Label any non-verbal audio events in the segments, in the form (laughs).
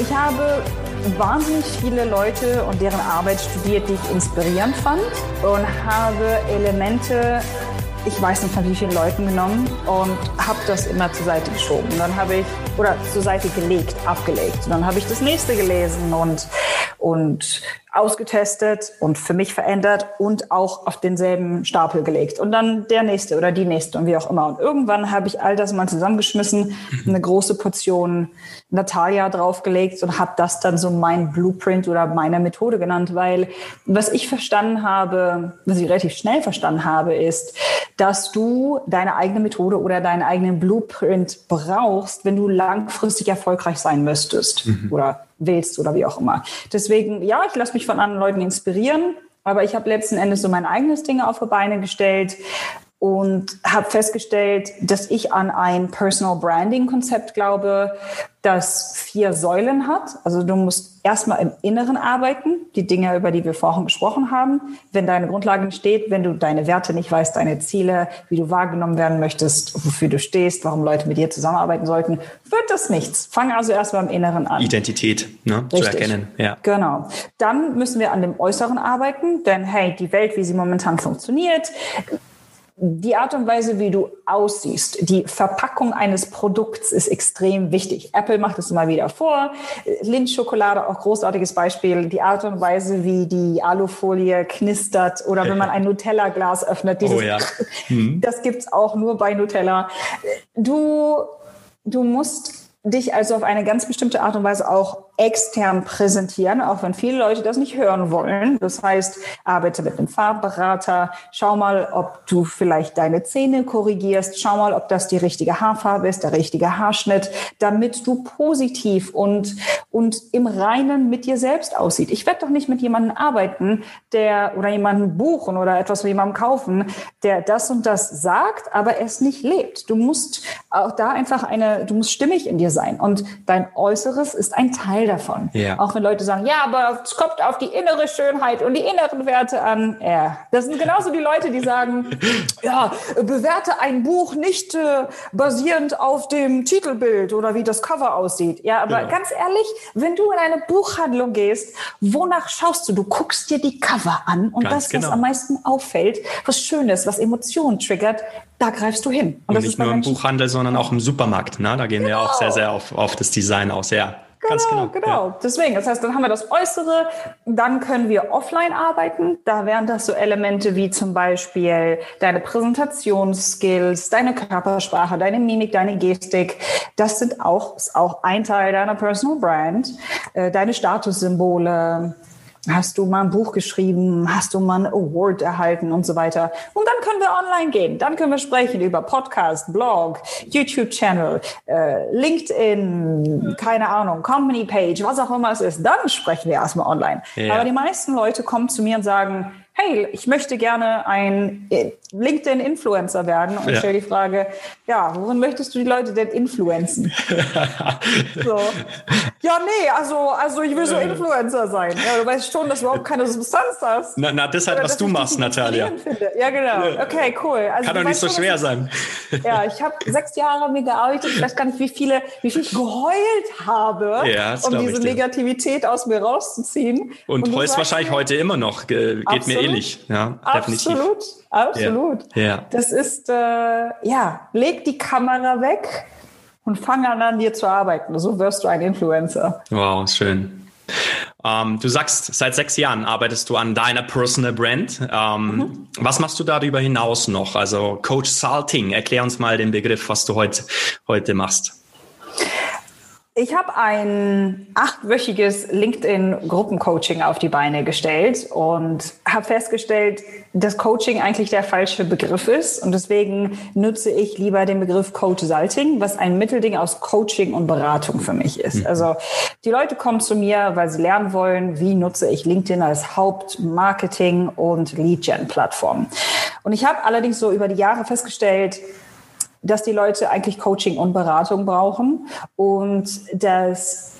Ich habe wahnsinnig viele Leute und deren Arbeit studiert, die ich inspirierend fand und habe Elemente, ich weiß nicht von wie vielen Leuten genommen und habe das immer zur Seite geschoben. Dann habe ich, oder zur Seite gelegt, abgelegt. Und dann habe ich das nächste gelesen und, und ausgetestet und für mich verändert und auch auf denselben Stapel gelegt. Und dann der nächste oder die nächste und wie auch immer. Und irgendwann habe ich all das mal zusammengeschmissen, eine große Portion Natalia draufgelegt und habe das dann so mein Blueprint oder meine Methode genannt, weil was ich verstanden habe, was ich relativ schnell verstanden habe, ist, dass du deine eigene Methode oder deinen eigenen Blueprint brauchst, wenn du langfristig erfolgreich sein müsstest mhm. oder willst oder wie auch immer. Deswegen, ja, ich lasse mich von anderen Leuten inspirieren, aber ich habe letzten Endes so mein eigenes Ding auf die Beine gestellt und habe festgestellt, dass ich an ein Personal Branding Konzept glaube, das vier Säulen hat. Also du musst erstmal im Inneren arbeiten, die Dinge, über die wir vorhin gesprochen haben. Wenn deine Grundlage nicht steht, wenn du deine Werte nicht weißt, deine Ziele, wie du wahrgenommen werden möchtest, wofür du stehst, warum Leute mit dir zusammenarbeiten sollten, wird das nichts. Fang also erstmal im Inneren an. Identität ne, zu erkennen. Ja. Genau. Dann müssen wir an dem Äußeren arbeiten, denn hey, die Welt, wie sie momentan funktioniert, die Art und Weise, wie du aussiehst, die Verpackung eines Produkts ist extrem wichtig. Apple macht es immer wieder vor. Lindt-Schokolade, auch großartiges Beispiel. Die Art und Weise, wie die Alufolie knistert oder wenn man ein Nutella-Glas öffnet. Dieses, oh ja. (laughs) Mhm. Das gibt's auch nur bei Nutella. Du, du musst dich also auf eine ganz bestimmte Art und Weise auch extern präsentieren, auch wenn viele Leute das nicht hören wollen. Das heißt, arbeite mit einem Farbberater, schau mal, ob du vielleicht deine Zähne korrigierst, schau mal, ob das die richtige Haarfarbe ist, der richtige Haarschnitt, damit du positiv und, und im Reinen mit dir selbst aussieht. Ich werde doch nicht mit jemandem arbeiten, der oder jemanden buchen oder etwas von jemandem kaufen, der das und das sagt, aber es nicht lebt. Du musst auch da einfach eine, du musst stimmig in dir sein. Und dein Äußeres ist ein Teil davon. Ja. Auch wenn Leute sagen, ja, aber es kommt auf die innere Schönheit und die inneren Werte an. Ja, das sind genauso die Leute, die sagen, (laughs) ja, bewerte ein Buch nicht äh, basierend auf dem Titelbild oder wie das Cover aussieht. Ja, aber genau. ganz ehrlich, wenn du in eine Buchhandlung gehst, wonach schaust du? Du guckst dir die Cover an und ganz das, was genau. am meisten auffällt, was Schönes, was Emotionen triggert, da greifst du hin. Und, und nicht nur im Buchhandel, sondern auch im Supermarkt. Ne? Da gehen genau. wir auch sehr, sehr auf, auf das Design aus. Ja, Genau, genau. genau. Ja. Deswegen, das heißt, dann haben wir das Äußere, dann können wir offline arbeiten. Da wären das so Elemente wie zum Beispiel deine Präsentationsskills, deine Körpersprache, deine Mimik, deine Gestik. Das sind auch, ist auch ein Teil deiner Personal Brand, äh, deine Statussymbole, Hast du mal ein Buch geschrieben? Hast du mal einen Award erhalten und so weiter? Und dann können wir online gehen. Dann können wir sprechen über Podcast, Blog, YouTube-Channel, äh, LinkedIn, keine Ahnung, Company-Page, was auch immer es ist. Dann sprechen wir erstmal online. Ja. Aber die meisten Leute kommen zu mir und sagen, hey, ich möchte gerne ein LinkedIn-Influencer werden und ja. stelle die Frage, ja, worin möchtest du die Leute denn influenzen? (laughs) so. Ja, nee, also, also ich will so Influencer sein. Ja, du weißt schon, dass du überhaupt keine Substanz hast. Na, na das ist halt, was du machst, Natalia. Ja, genau. Okay, cool. Also, Kann doch nicht so schon, schwer sein. (laughs) Ja, ich habe sechs Jahre mir gearbeitet. Ich weiß gar nicht, wie viele, wie viel ich geheult habe, ja, um diese Negativität aus mir rauszuziehen. Und, und heulst wahrscheinlich heute immer noch. Geht Absolut. mir ähnlich. Ja, definitiv. Absolut, absolut. Ja. Ja. Das ist, äh, ja, leg die Kamera weg und fang an, an dir zu arbeiten. So wirst du ein Influencer. Wow, schön. Ähm, du sagst, seit sechs Jahren arbeitest du an deiner Personal Brand. Ähm, mhm. Was machst du darüber hinaus noch? Also Coach Salting, erklär uns mal den Begriff, was du heute, heute machst. Ich habe ein achtwöchiges LinkedIn-Gruppencoaching auf die Beine gestellt und habe festgestellt, dass Coaching eigentlich der falsche Begriff ist. Und deswegen nutze ich lieber den Begriff Coach Salting, was ein Mittelding aus Coaching und Beratung für mich ist. Mhm. Also die Leute kommen zu mir, weil sie lernen wollen, wie nutze ich LinkedIn als Hauptmarketing- und Lead-Gen-Plattform. Und ich habe allerdings so über die Jahre festgestellt, dass die Leute eigentlich Coaching und Beratung brauchen und dass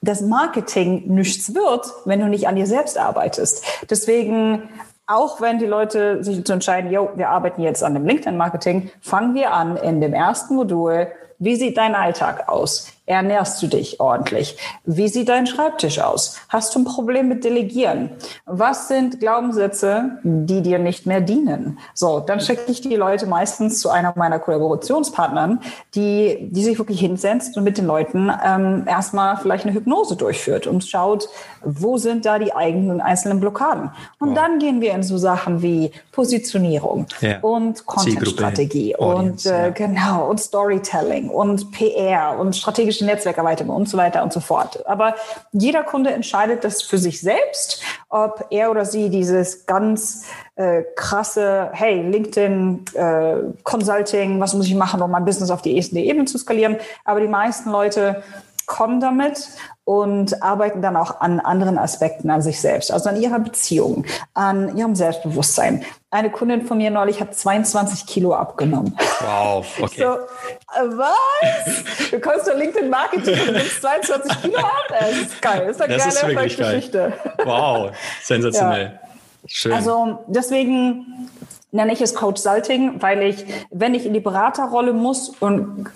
das Marketing nichts wird, wenn du nicht an dir selbst arbeitest. Deswegen auch wenn die Leute sich zu entscheiden, yo, wir arbeiten jetzt an dem LinkedIn-Marketing, fangen wir an in dem ersten Modul. Wie sieht dein Alltag aus? Ernährst du dich ordentlich? Wie sieht dein Schreibtisch aus? Hast du ein Problem mit Delegieren? Was sind Glaubenssätze, die dir nicht mehr dienen? So, dann schicke ich die Leute meistens zu einer meiner Kollaborationspartnern, die, die sich wirklich hinsetzt und mit den Leuten ähm, erstmal vielleicht eine Hypnose durchführt und schaut, wo sind da die eigenen einzelnen Blockaden? Und oh. dann gehen wir in so Sachen wie Positionierung ja. und Content-Strategie und äh, ja. genau und Storytelling und PR und strategische Netzwerkerweiterung und so weiter und so fort. Aber jeder Kunde entscheidet das für sich selbst, ob er oder sie dieses ganz äh, krasse, hey, LinkedIn, äh, Consulting, was muss ich machen, um mein Business auf die nächste Ebene zu skalieren. Aber die meisten Leute kommen damit und arbeiten dann auch an anderen Aspekten an sich selbst, also an ihrer Beziehung, an ihrem Selbstbewusstsein. Eine Kundin von mir neulich hat 22 Kilo abgenommen. Wow, okay. So, äh, was? Du kommst zu LinkedIn Marketing und nimmst 22 Kilo ab? Das ist geil. Das ist eine das geile Geschichte. Wow, sensationell. Ja. Schön. Also deswegen nenne ich es Coach Salting, weil ich, wenn ich in die Beraterrolle muss und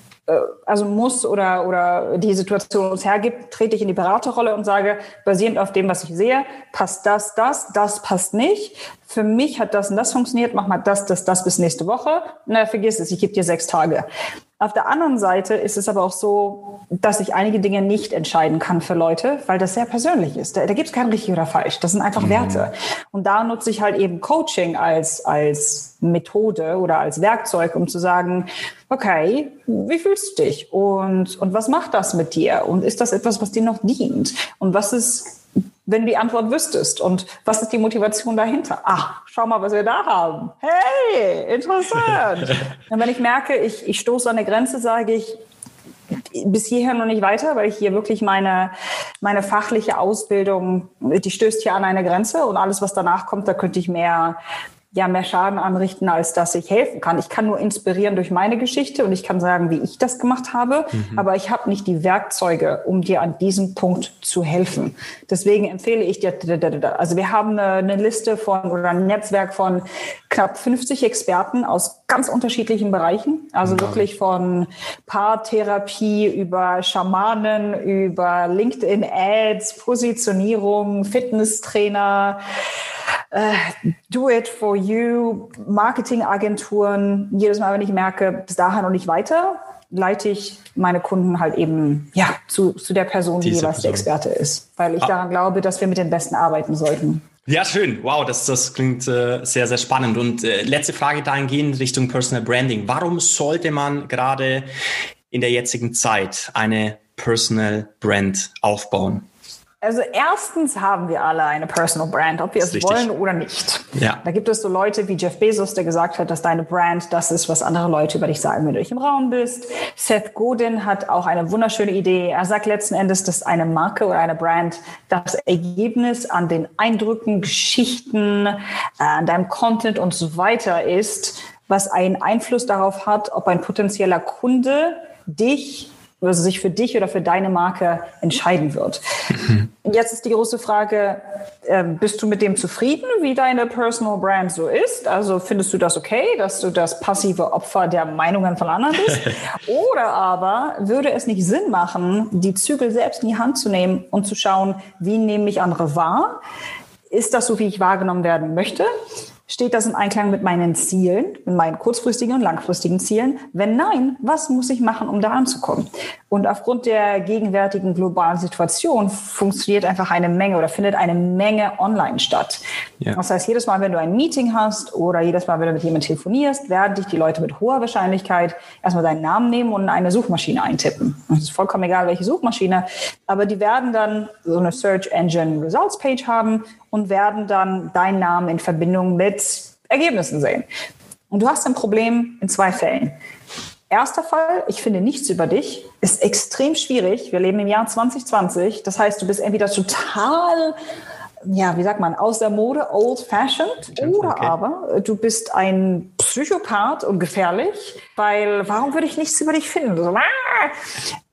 also muss oder, oder die Situation uns hergibt, trete ich in die Beraterrolle und sage, basierend auf dem, was ich sehe, passt das, das, das passt nicht. Für mich hat das und das funktioniert, mach mal das, das, das bis nächste Woche. Na, vergiss es, ich gebe dir sechs Tage. Auf der anderen Seite ist es aber auch so, dass ich einige Dinge nicht entscheiden kann für Leute, weil das sehr persönlich ist. Da, da gibt es kein richtig oder falsch. Das sind einfach mhm. Werte. Und da nutze ich halt eben Coaching als, als Methode oder als Werkzeug, um zu sagen, okay, wie fühlst du dich? Und, und was macht das mit dir? Und ist das etwas, was dir noch dient? Und was ist wenn du die Antwort wüsstest. Und was ist die Motivation dahinter? Ach, schau mal, was wir da haben. Hey, interessant. (laughs) und wenn ich merke, ich, ich stoße an eine Grenze, sage ich, bis hierher noch nicht weiter, weil ich hier wirklich meine, meine fachliche Ausbildung, die stößt hier an eine Grenze und alles, was danach kommt, da könnte ich mehr ja mehr Schaden anrichten, als dass ich helfen kann. Ich kann nur inspirieren durch meine Geschichte und ich kann sagen, wie ich das gemacht habe, mhm. aber ich habe nicht die Werkzeuge, um dir an diesem Punkt zu helfen. Deswegen empfehle ich dir, also wir haben eine, eine Liste von oder ein Netzwerk von knapp 50 Experten aus ganz unterschiedlichen Bereichen, also ja. wirklich von Paartherapie über Schamanen, über LinkedIn Ads, Positionierung, Fitnesstrainer, äh, do it for you, Marketingagenturen. Jedes Mal, wenn ich merke, bis dahin noch nicht weiter, leite ich meine Kunden halt eben ja, zu, zu der Person, die jeweils der Experte ist. Weil ich ah. daran glaube, dass wir mit den Besten arbeiten sollten. Ja, schön. Wow, das, das klingt äh, sehr, sehr spannend. Und äh, letzte Frage dahingehend Richtung Personal Branding. Warum sollte man gerade in der jetzigen Zeit eine Personal Brand aufbauen? Also erstens haben wir alle eine Personal Brand, ob wir es richtig. wollen oder nicht. Ja. Da gibt es so Leute wie Jeff Bezos, der gesagt hat, dass deine Brand das ist, was andere Leute über dich sagen, wenn du nicht im Raum bist. Seth Godin hat auch eine wunderschöne Idee. Er sagt letzten Endes, dass eine Marke oder eine Brand das Ergebnis an den Eindrücken, Geschichten, äh, an deinem Content und so weiter ist, was einen Einfluss darauf hat, ob ein potenzieller Kunde dich also sich für dich oder für deine Marke entscheiden wird. Mhm. Jetzt ist die große Frage, äh, bist du mit dem zufrieden, wie deine Personal Brand so ist? Also findest du das okay, dass du das passive Opfer der Meinungen von anderen bist? (laughs) oder aber würde es nicht Sinn machen, die Zügel selbst in die Hand zu nehmen und zu schauen, wie nehme ich andere wahr? Ist das so, wie ich wahrgenommen werden möchte? Steht das im Einklang mit meinen Zielen, mit meinen kurzfristigen und langfristigen Zielen? Wenn nein, was muss ich machen, um da anzukommen? Und aufgrund der gegenwärtigen globalen Situation funktioniert einfach eine Menge oder findet eine Menge online statt. Ja. Das heißt, jedes Mal, wenn du ein Meeting hast oder jedes Mal, wenn du mit jemandem telefonierst, werden dich die Leute mit hoher Wahrscheinlichkeit erstmal deinen Namen nehmen und in eine Suchmaschine eintippen. Es ist vollkommen egal, welche Suchmaschine, aber die werden dann so eine Search Engine Results Page haben und werden dann deinen Namen in Verbindung mit Ergebnissen sehen. Und du hast ein Problem in zwei Fällen. Erster Fall, ich finde nichts über dich, ist extrem schwierig. Wir leben im Jahr 2020. Das heißt, du bist entweder total ja, wie sagt man, aus der Mode, old fashioned. Oder okay. aber du bist ein Psychopath und gefährlich, weil warum würde ich nichts über dich finden? So, ah!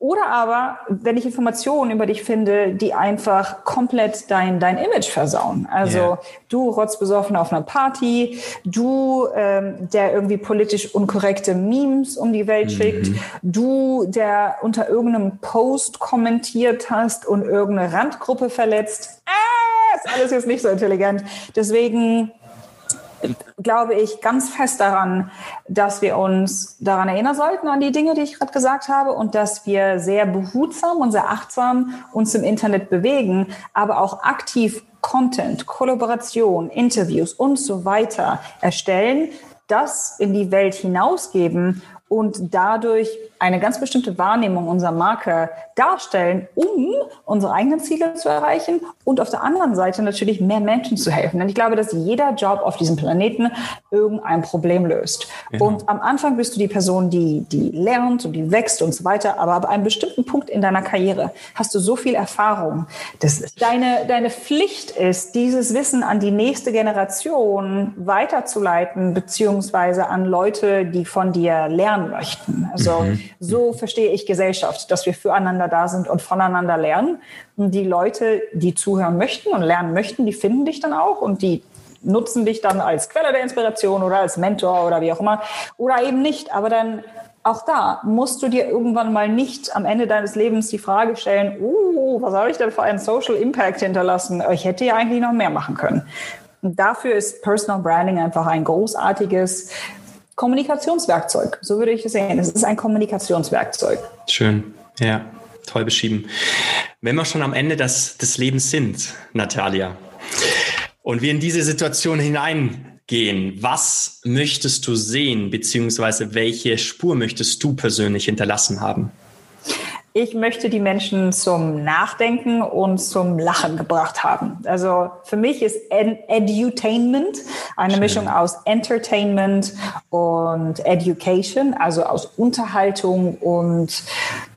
Oder aber, wenn ich Informationen über dich finde, die einfach komplett dein, dein Image versauen. Also yeah. du rotzbesoffen auf einer Party, du, ähm, der irgendwie politisch unkorrekte Memes um die Welt mhm. schickt, du, der unter irgendeinem Post kommentiert hast und irgendeine Randgruppe verletzt. Ah, ist alles jetzt nicht so intelligent. Deswegen glaube ich ganz fest daran, dass wir uns daran erinnern sollten, an die Dinge, die ich gerade gesagt habe, und dass wir sehr behutsam und sehr achtsam uns im Internet bewegen, aber auch aktiv Content, Kollaboration, Interviews und so weiter erstellen, das in die Welt hinausgeben und dadurch eine ganz bestimmte Wahrnehmung unserer Marke darstellen, um unsere eigenen Ziele zu erreichen und auf der anderen Seite natürlich mehr Menschen zu helfen. Denn ich glaube, dass jeder Job auf diesem Planeten irgendein Problem löst. Genau. Und am Anfang bist du die Person, die, die lernt und die wächst und so weiter. Aber ab einem bestimmten Punkt in deiner Karriere hast du so viel Erfahrung, dass deine, deine Pflicht ist, dieses Wissen an die nächste Generation weiterzuleiten, beziehungsweise an Leute, die von dir lernen möchten. Also mhm. so verstehe ich Gesellschaft, dass wir füreinander da sind und voneinander lernen. Und die Leute, die zuhören möchten und lernen möchten, die finden dich dann auch und die nutzen dich dann als Quelle der Inspiration oder als Mentor oder wie auch immer. Oder eben nicht. Aber dann auch da musst du dir irgendwann mal nicht am Ende deines Lebens die Frage stellen, oh, was habe ich denn für einen Social Impact hinterlassen? Ich hätte ja eigentlich noch mehr machen können. Und dafür ist Personal Branding einfach ein großartiges Kommunikationswerkzeug. So würde ich es sehen. Es ist ein Kommunikationswerkzeug. Schön, ja, toll beschrieben. Wenn wir schon am Ende des, des Lebens sind, Natalia, und wir in diese Situation hineingehen, was möchtest du sehen, beziehungsweise welche Spur möchtest du persönlich hinterlassen haben? Ich möchte die Menschen zum Nachdenken und zum Lachen gebracht haben. Also für mich ist Edutainment eine Schön. Mischung aus Entertainment und Education, also aus Unterhaltung und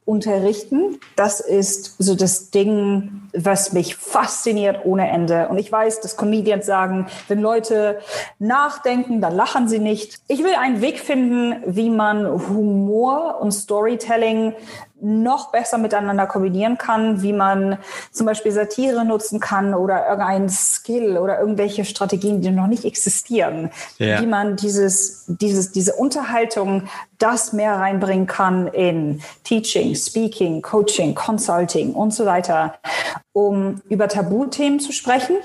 Unterrichten. Das ist so das Ding, was mich fasziniert ohne Ende. Und ich weiß, dass Comedians sagen, wenn Leute nachdenken, dann lachen sie nicht. Ich will einen Weg finden, wie man Humor und Storytelling noch besser miteinander kombinieren kann, wie man zum Beispiel Satire nutzen kann oder irgendein Skill oder irgendwelche Strategien, die noch nicht existieren, ja. wie man dieses, dieses, diese Unterhaltung, das mehr reinbringen kann in Teaching, Speaking, Coaching, Consulting und so weiter, um über Tabuthemen zu sprechen,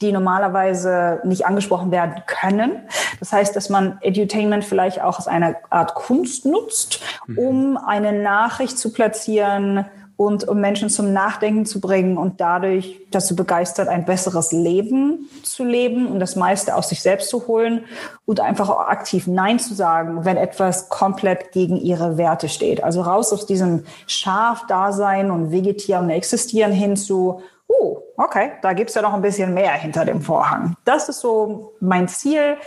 die normalerweise nicht angesprochen werden können. Das heißt, dass man Edutainment vielleicht auch als eine Art Kunst nutzt, mhm. um eine Nachricht zu platzieren und um Menschen zum Nachdenken zu bringen und dadurch dazu begeistert, ein besseres Leben zu leben und das meiste aus sich selbst zu holen und einfach auch aktiv Nein zu sagen, wenn etwas komplett gegen ihre Werte steht. Also raus aus diesem Schaf-Dasein und Vegetieren und Existieren hin zu, uh, okay, da gibt's ja noch ein bisschen mehr hinter dem Vorhang. Das ist so mein Ziel.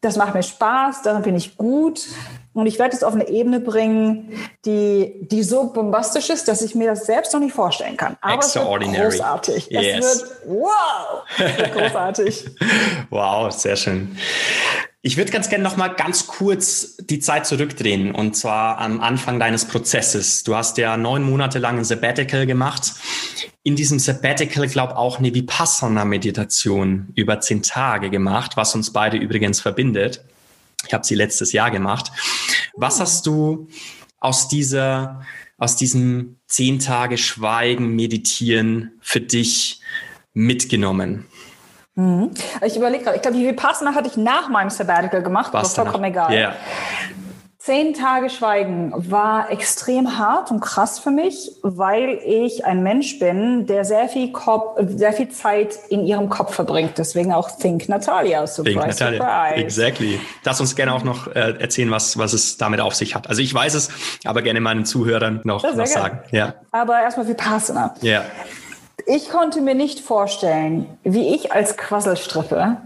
Das macht mir Spaß, daran bin ich gut. Und ich werde es auf eine Ebene bringen, die, die so bombastisch ist, dass ich mir das selbst noch nicht vorstellen kann. Aber Extraordinary. Es wird großartig. Yes. Es wird, wow, es wird großartig. (laughs) wow, sehr schön. Ich würde ganz gerne noch mal ganz kurz die Zeit zurückdrehen und zwar am Anfang deines Prozesses. Du hast ja neun Monate lang ein Sabbatical gemacht. In diesem Sabbatical, glaube auch eine Vipassana-Meditation über zehn Tage gemacht, was uns beide übrigens verbindet. Ich habe sie letztes Jahr gemacht. Was hast du aus dieser, aus diesem zehn Tage Schweigen, Meditieren für dich mitgenommen? Mhm. Ich überlege gerade, ich glaube, die Vipassana hatte ich nach meinem Sabbatical gemacht, Was aber vollkommen egal. Yeah. Zehn Tage Schweigen war extrem hart und krass für mich, weil ich ein Mensch bin, der sehr viel, Kopf, sehr viel Zeit in ihrem Kopf verbringt. Deswegen auch Think Natalia. Surprise, Think Natalia. Surprise. Exactly. Lass uns gerne auch noch äh, erzählen, was, was es damit auf sich hat. Also ich weiß es, aber gerne meinen Zuhörern noch was sagen. Ja. Aber erstmal Vipassana. Ja. Ich konnte mir nicht vorstellen, wie ich als Quasselstrippe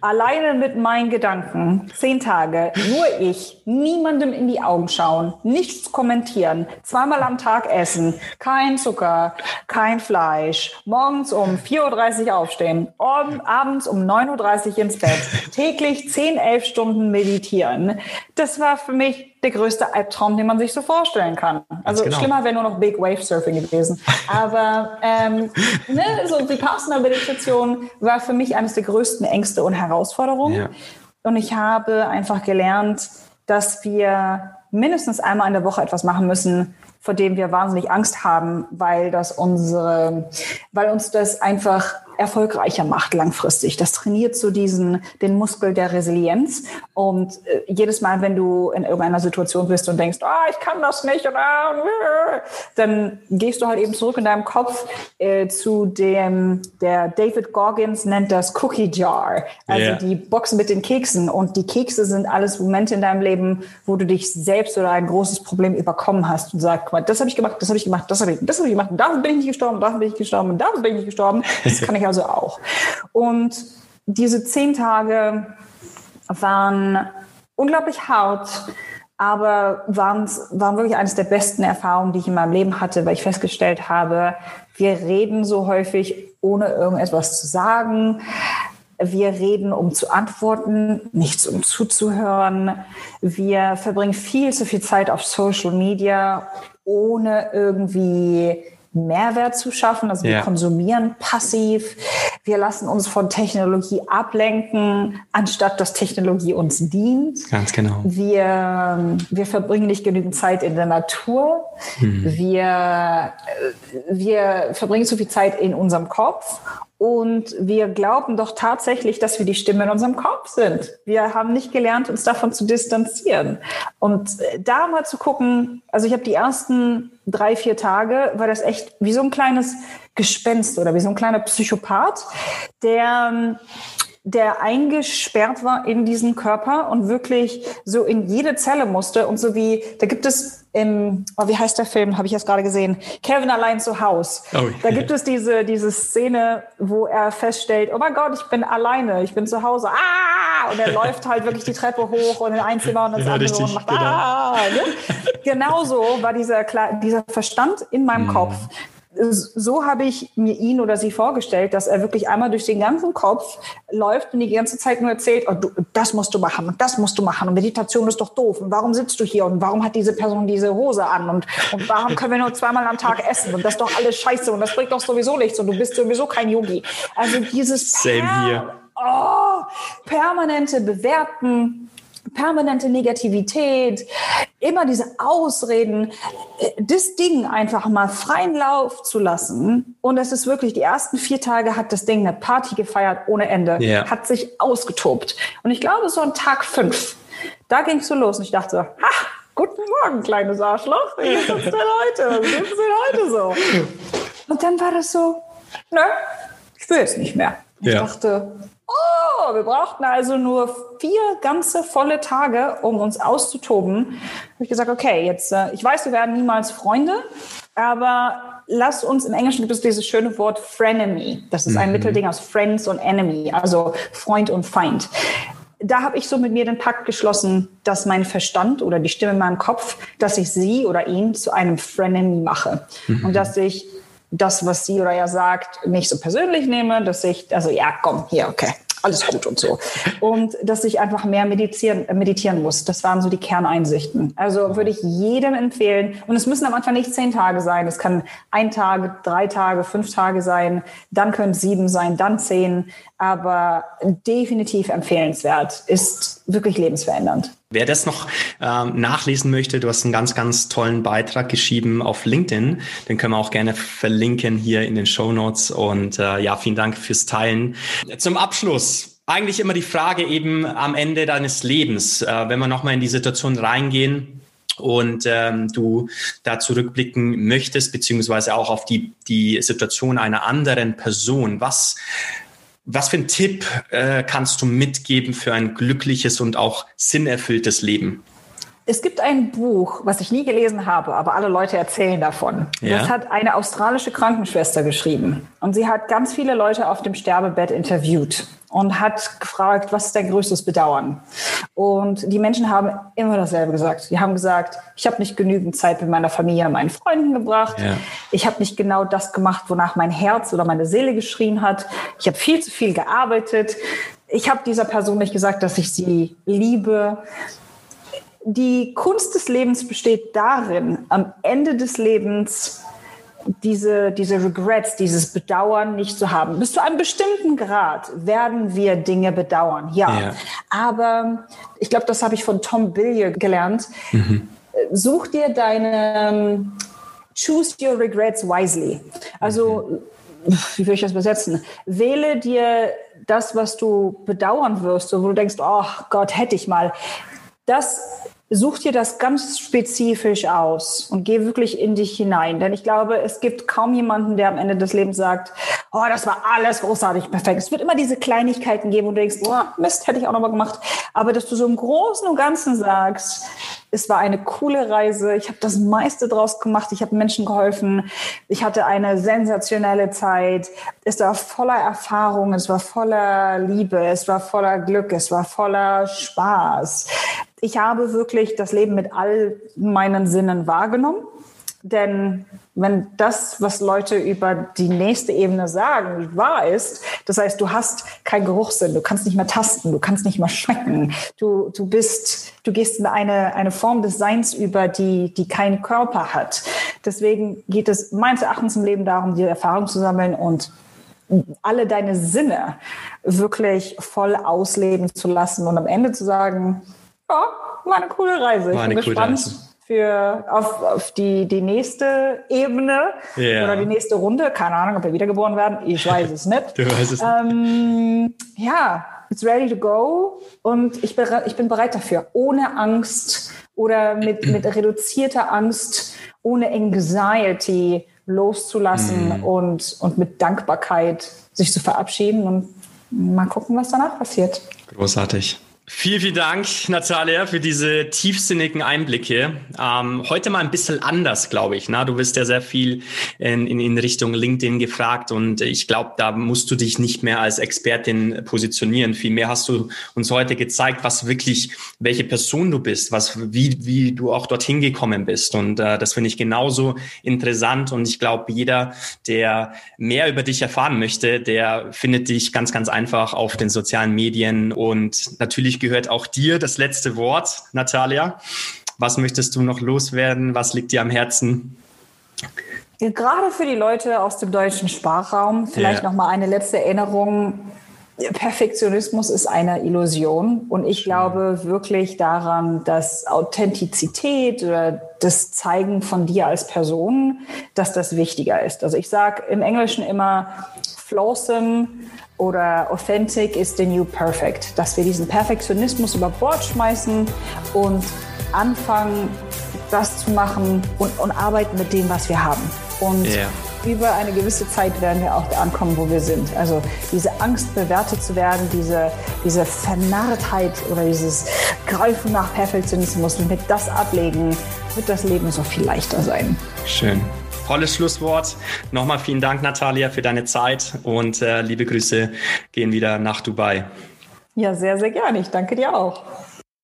Alleine mit meinen Gedanken, zehn Tage, nur ich, niemandem in die Augen schauen, nichts kommentieren, zweimal am Tag essen, kein Zucker, kein Fleisch, morgens um 4.30 Uhr aufstehen, abends um 9.30 Uhr ins Bett, täglich 10, 11 Stunden meditieren. Das war für mich der größte Albtraum, den man sich so vorstellen kann. Also genau. schlimmer wäre nur noch Big Wave Surfing gewesen. Aber ähm, ne, so Vipassana-Meditation war für mich eines der größten Ängste und Herausforderungen. Ja. Und ich habe einfach gelernt, dass wir mindestens einmal in der Woche etwas machen müssen, vor dem wir wahnsinnig Angst haben, weil das unsere, weil uns das einfach erfolgreicher macht langfristig. Das trainiert so diesen, den Muskel der Resilienz. Und äh, jedes Mal, wenn du in irgendeiner Situation bist und denkst, ah, ich kann das nicht, oder, dann gehst du halt eben zurück in deinem Kopf äh, zu dem, der David Goggins nennt das Cookie Jar. Also yeah. die Box mit den Keksen. Und die Kekse sind alles Momente in deinem Leben, wo du dich selbst oder ein großes Problem überkommen hast und sagst, das habe ich gemacht, das habe ich gemacht, das habe ich, das habe ich gemacht, und dafür bin ich nicht gestorben, dafür bin ich gestorben, und dafür bin ich nicht gestorben. Das (laughs) kann ich also auch. Und diese zehn Tage waren unglaublich hart, aber waren, waren wirklich eines der besten Erfahrungen, die ich in meinem Leben hatte, weil ich festgestellt habe, wir reden so häufig, ohne irgendetwas zu sagen. Wir reden, um zu antworten, nichts um zuzuhören. Wir verbringen viel zu viel Zeit auf Social Media, ohne irgendwie Mehrwert zu schaffen. Also wir ja. konsumieren passiv. Wir lassen uns von Technologie ablenken, anstatt dass Technologie uns dient. Ganz genau. Wir, wir verbringen nicht genügend Zeit in der Natur. Mhm. Wir, wir verbringen zu viel Zeit in unserem Kopf und wir glauben doch tatsächlich, dass wir die Stimme in unserem Kopf sind. Wir haben nicht gelernt, uns davon zu distanzieren. Und äh, da mal zu gucken, also ich habe die ersten drei, vier Tage, war das echt wie so ein kleines Gespenst oder wie so ein kleiner Psychopath, der ähm, der eingesperrt war in diesen Körper und wirklich so in jede Zelle musste und so wie, da gibt es im, oh, wie heißt der Film, habe ich jetzt gerade gesehen, Kevin allein zu Haus. Oh, da gibt es diese, diese Szene, wo er feststellt, oh mein Gott, ich bin alleine, ich bin zu Hause, ah, und er (laughs) läuft halt wirklich die Treppe hoch und in ein Zimmer und ins ja, andere richtig, und macht, genau. ah, ne? Genauso war dieser, dieser Verstand in meinem mm. Kopf so habe ich mir ihn oder sie vorgestellt, dass er wirklich einmal durch den ganzen Kopf läuft und die ganze Zeit nur erzählt, oh, du, das musst du machen und das musst du machen und Meditation ist doch doof und warum sitzt du hier und warum hat diese Person diese Hose an und, und warum können wir nur zweimal am Tag essen und das ist doch alles scheiße und das bringt doch sowieso nichts und du bist sowieso kein Yogi. Also dieses Same hier. Oh, permanente Bewerten, permanente Negativität, immer diese Ausreden, äh, das Ding einfach mal freien Lauf zu lassen. Und es ist wirklich, die ersten vier Tage hat das Ding eine Party gefeiert ohne Ende, yeah. hat sich ausgetobt. Und ich glaube, so an Tag fünf, da ging es so los und ich dachte, ha, guten Morgen, kleines Arschloch, wie ist es denn heute? Wie ist es denn heute so? Und dann war das so, ne, ich will es nicht mehr. Ich ja. dachte, Oh, wir brauchten also nur vier ganze volle Tage, um uns auszutoben. Habe ich gesagt, okay, jetzt, äh, ich weiß, wir werden niemals Freunde, aber lass uns, im Englischen gibt es dieses schöne Wort Frenemy. Das ist ein mhm. Mittelding aus Friends und Enemy, also Freund und Feind. Da habe ich so mit mir den Pakt geschlossen, dass mein Verstand oder die Stimme in meinem Kopf, dass ich sie oder ihn zu einem Frenemy mache. Mhm. Und dass ich das, was sie oder er sagt, nicht so persönlich nehme, dass ich, also ja, komm, hier, okay, alles gut und so. Und dass ich einfach mehr meditieren, äh, meditieren muss. Das waren so die Kerneinsichten. Also würde ich jedem empfehlen. Und es müssen am Anfang nicht zehn Tage sein. Es kann ein Tag, drei Tage, fünf Tage sein. Dann können es sieben sein, dann zehn. Aber definitiv empfehlenswert. Ist wirklich lebensverändernd. Wer das noch ähm, nachlesen möchte, du hast einen ganz, ganz tollen Beitrag geschrieben auf LinkedIn. Den können wir auch gerne verlinken hier in den Show Notes. Und äh, ja, vielen Dank fürs Teilen. Zum Abschluss eigentlich immer die Frage eben am Ende deines Lebens, äh, wenn wir nochmal in die Situation reingehen und ähm, du da zurückblicken möchtest, beziehungsweise auch auf die, die Situation einer anderen Person. Was was für einen Tipp äh, kannst du mitgeben für ein glückliches und auch sinnerfülltes Leben? Es gibt ein Buch, was ich nie gelesen habe, aber alle Leute erzählen davon. Ja. Das hat eine australische Krankenschwester geschrieben. Und sie hat ganz viele Leute auf dem Sterbebett interviewt und hat gefragt, was ist dein größtes Bedauern? Und die Menschen haben immer dasselbe gesagt. Sie haben gesagt, ich habe nicht genügend Zeit mit meiner Familie und meinen Freunden gebracht. Ja. Ich habe nicht genau das gemacht, wonach mein Herz oder meine Seele geschrien hat. Ich habe viel zu viel gearbeitet. Ich habe dieser Person nicht gesagt, dass ich sie liebe die Kunst des Lebens besteht darin, am Ende des Lebens diese, diese Regrets, dieses Bedauern nicht zu haben. Bis zu einem bestimmten Grad werden wir Dinge bedauern, ja. ja. Aber ich glaube, das habe ich von Tom Billier gelernt. Mhm. Such dir deine, choose your regrets wisely. Also, wie will ich das übersetzen? Wähle dir das, was du bedauern wirst, wo du denkst, oh Gott, hätte ich mal. Das such dir das ganz spezifisch aus und geh wirklich in dich hinein. Denn ich glaube, es gibt kaum jemanden, der am Ende des Lebens sagt, oh, das war alles großartig, perfekt. Es wird immer diese Kleinigkeiten geben, wo du denkst, oh, Mist, hätte ich auch noch mal gemacht. Aber dass du so im Großen und Ganzen sagst, es war eine coole Reise. Ich habe das meiste draus gemacht. Ich habe Menschen geholfen. Ich hatte eine sensationelle Zeit. Es war voller Erfahrung. Es war voller Liebe. Es war voller Glück. Es war voller Spaß. Ich habe wirklich das Leben mit all meinen Sinnen wahrgenommen. Denn wenn das, was Leute über die nächste Ebene sagen, wahr ist, das heißt, du hast keinen Geruchssinn, du kannst nicht mehr tasten, du kannst nicht mehr schmecken, du, du bist, du gehst in eine, eine Form des Seins über, die, die keinen Körper hat. Deswegen geht es meines Erachtens im Leben darum, die Erfahrung zu sammeln und alle deine Sinne wirklich voll ausleben zu lassen und am Ende zu sagen, ja, war eine coole Reise. War ich bin gespannt. Reise für auf, auf die, die nächste Ebene yeah. oder die nächste Runde. Keine Ahnung, ob wir wiedergeboren werden. Ich weiß es nicht. (laughs) du weißt es ähm, nicht. Ja, it's ready to go und ich bin, ich bin bereit dafür. Ohne Angst oder mit, (clears throat) mit reduzierter Angst, ohne Anxiety loszulassen mm. und, und mit Dankbarkeit sich zu verabschieden und mal gucken, was danach passiert. Großartig. Vielen, vielen Dank, Natalia, für diese tiefsinnigen Einblicke. Ähm, heute mal ein bisschen anders, glaube ich. Na? Du bist ja sehr viel in, in, in Richtung LinkedIn gefragt und ich glaube, da musst du dich nicht mehr als Expertin positionieren. Vielmehr hast du uns heute gezeigt, was wirklich, welche Person du bist, was, wie, wie du auch dorthin gekommen bist. Und äh, das finde ich genauso interessant. Und ich glaube, jeder, der mehr über dich erfahren möchte, der findet dich ganz, ganz einfach auf den sozialen Medien und natürlich gehört auch dir das letzte Wort, Natalia. Was möchtest du noch loswerden? Was liegt dir am Herzen? Gerade für die Leute aus dem deutschen Sprachraum vielleicht ja. noch mal eine letzte Erinnerung. Perfektionismus ist eine Illusion und ich glaube wirklich daran, dass Authentizität oder das Zeigen von dir als Person, dass das wichtiger ist. Also ich sage im Englischen immer Flawsome oder Authentic is the new perfect, dass wir diesen Perfektionismus über Bord schmeißen und anfangen, das zu machen und, und arbeiten mit dem, was wir haben. Und yeah. über eine gewisse Zeit werden wir auch da ankommen, wo wir sind. Also diese Angst, bewertet zu werden, diese, diese Vernarrtheit oder dieses Greifen nach Perfektionismus, wenn wir das ablegen, wird das Leben so viel leichter sein. Schön. Tolles Schlusswort. Nochmal vielen Dank, Natalia, für deine Zeit und äh, liebe Grüße gehen wieder nach Dubai. Ja, sehr, sehr gerne. Ich danke dir auch.